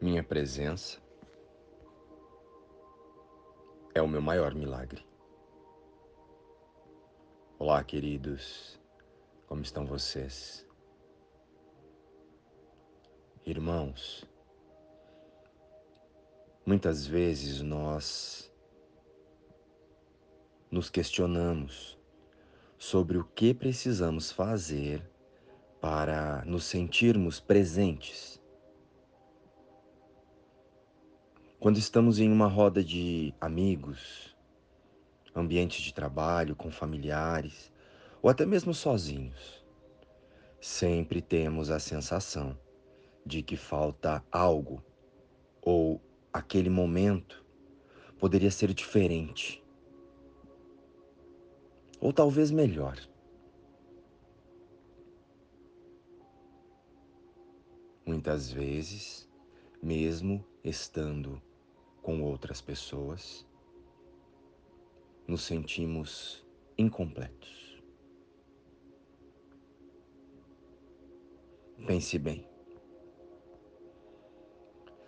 Minha presença é o meu maior milagre. Olá, queridos, como estão vocês? Irmãos, muitas vezes nós nos questionamos sobre o que precisamos fazer para nos sentirmos presentes Quando estamos em uma roda de amigos, ambiente de trabalho, com familiares, ou até mesmo sozinhos, sempre temos a sensação de que falta algo ou aquele momento poderia ser diferente. Ou talvez melhor. Muitas vezes, mesmo estando com outras pessoas, nos sentimos incompletos. Pense bem.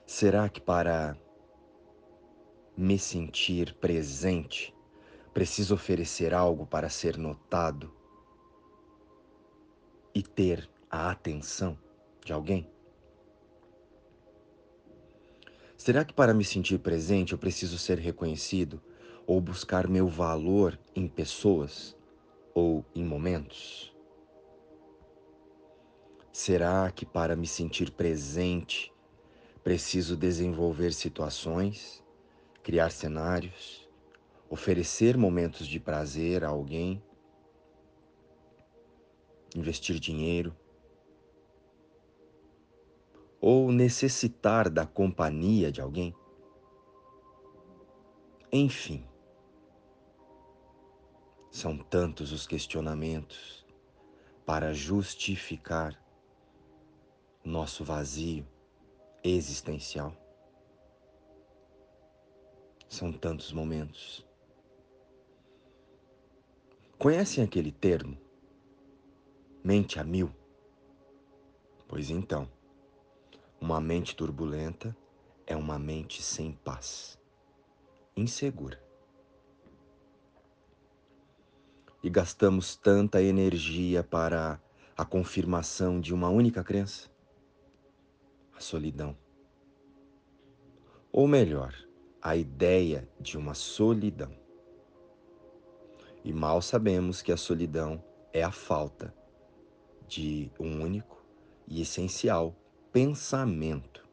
Será que para me sentir presente, preciso oferecer algo para ser notado e ter a atenção de alguém? Será que para me sentir presente eu preciso ser reconhecido ou buscar meu valor em pessoas ou em momentos? Será que para me sentir presente preciso desenvolver situações, criar cenários, oferecer momentos de prazer a alguém, investir dinheiro? Ou necessitar da companhia de alguém? Enfim, são tantos os questionamentos para justificar nosso vazio existencial. São tantos momentos. Conhecem aquele termo? Mente a mil? Pois então, uma mente turbulenta é uma mente sem paz, insegura. E gastamos tanta energia para a confirmação de uma única crença? A solidão. Ou melhor, a ideia de uma solidão. E mal sabemos que a solidão é a falta de um único e essencial pensamento.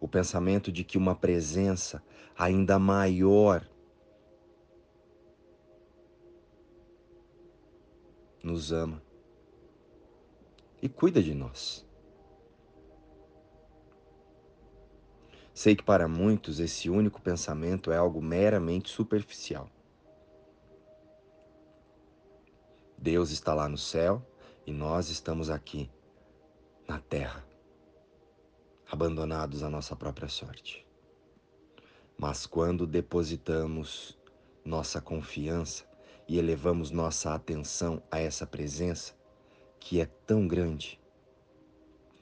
O pensamento de que uma presença ainda maior nos ama e cuida de nós. Sei que para muitos esse único pensamento é algo meramente superficial. Deus está lá no céu e nós estamos aqui, na terra, abandonados à nossa própria sorte. Mas quando depositamos nossa confiança e elevamos nossa atenção a essa presença, que é tão grande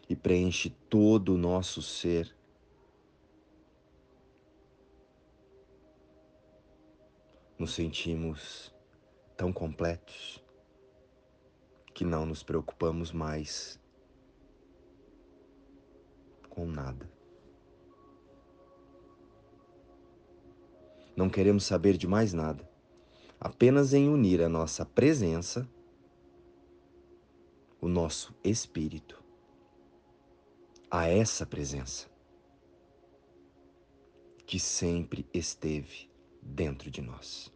e preenche todo o nosso ser, nos sentimos tão completos que não nos preocupamos mais com nada. Não queremos saber de mais nada, apenas em unir a nossa presença, o nosso espírito, a essa presença que sempre esteve dentro de nós,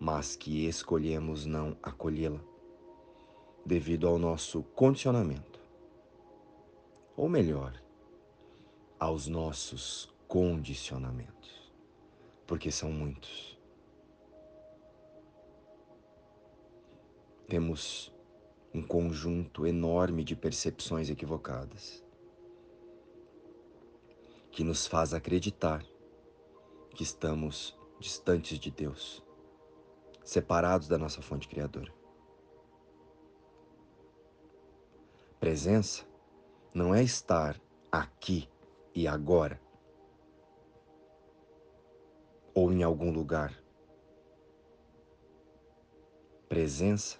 mas que escolhemos não acolhê-la devido ao nosso condicionamento. Ou melhor, aos nossos condicionamentos, porque são muitos. Temos um conjunto enorme de percepções equivocadas que nos faz acreditar que estamos distantes de Deus, separados da nossa fonte criadora. Presença não é estar aqui e agora ou em algum lugar. Presença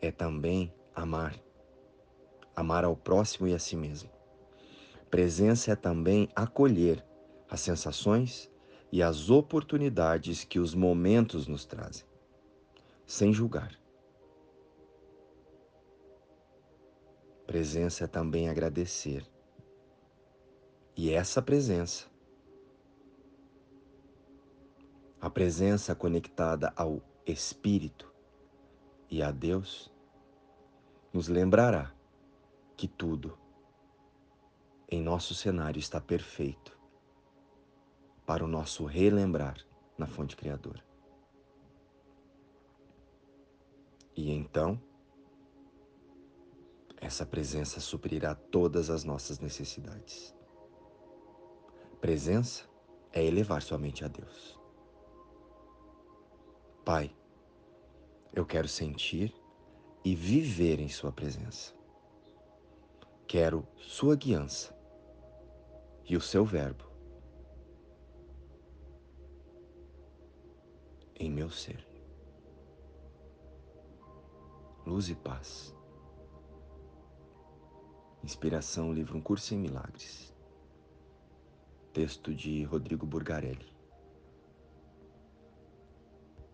é também amar, amar ao próximo e a si mesmo. Presença é também acolher as sensações e as oportunidades que os momentos nos trazem, sem julgar. Presença é também agradecer. E essa presença a presença conectada ao Espírito e a Deus, nos lembrará que tudo em nosso cenário está perfeito para o nosso relembrar na fonte criadora. E então, essa presença suprirá todas as nossas necessidades. Presença é elevar sua mente a Deus. Pai, eu quero sentir e viver em Sua presença. Quero Sua guiança e o Seu Verbo em meu ser. Luz e paz. Inspiração, livro Um Curso em Milagres. Texto de Rodrigo Burgarelli.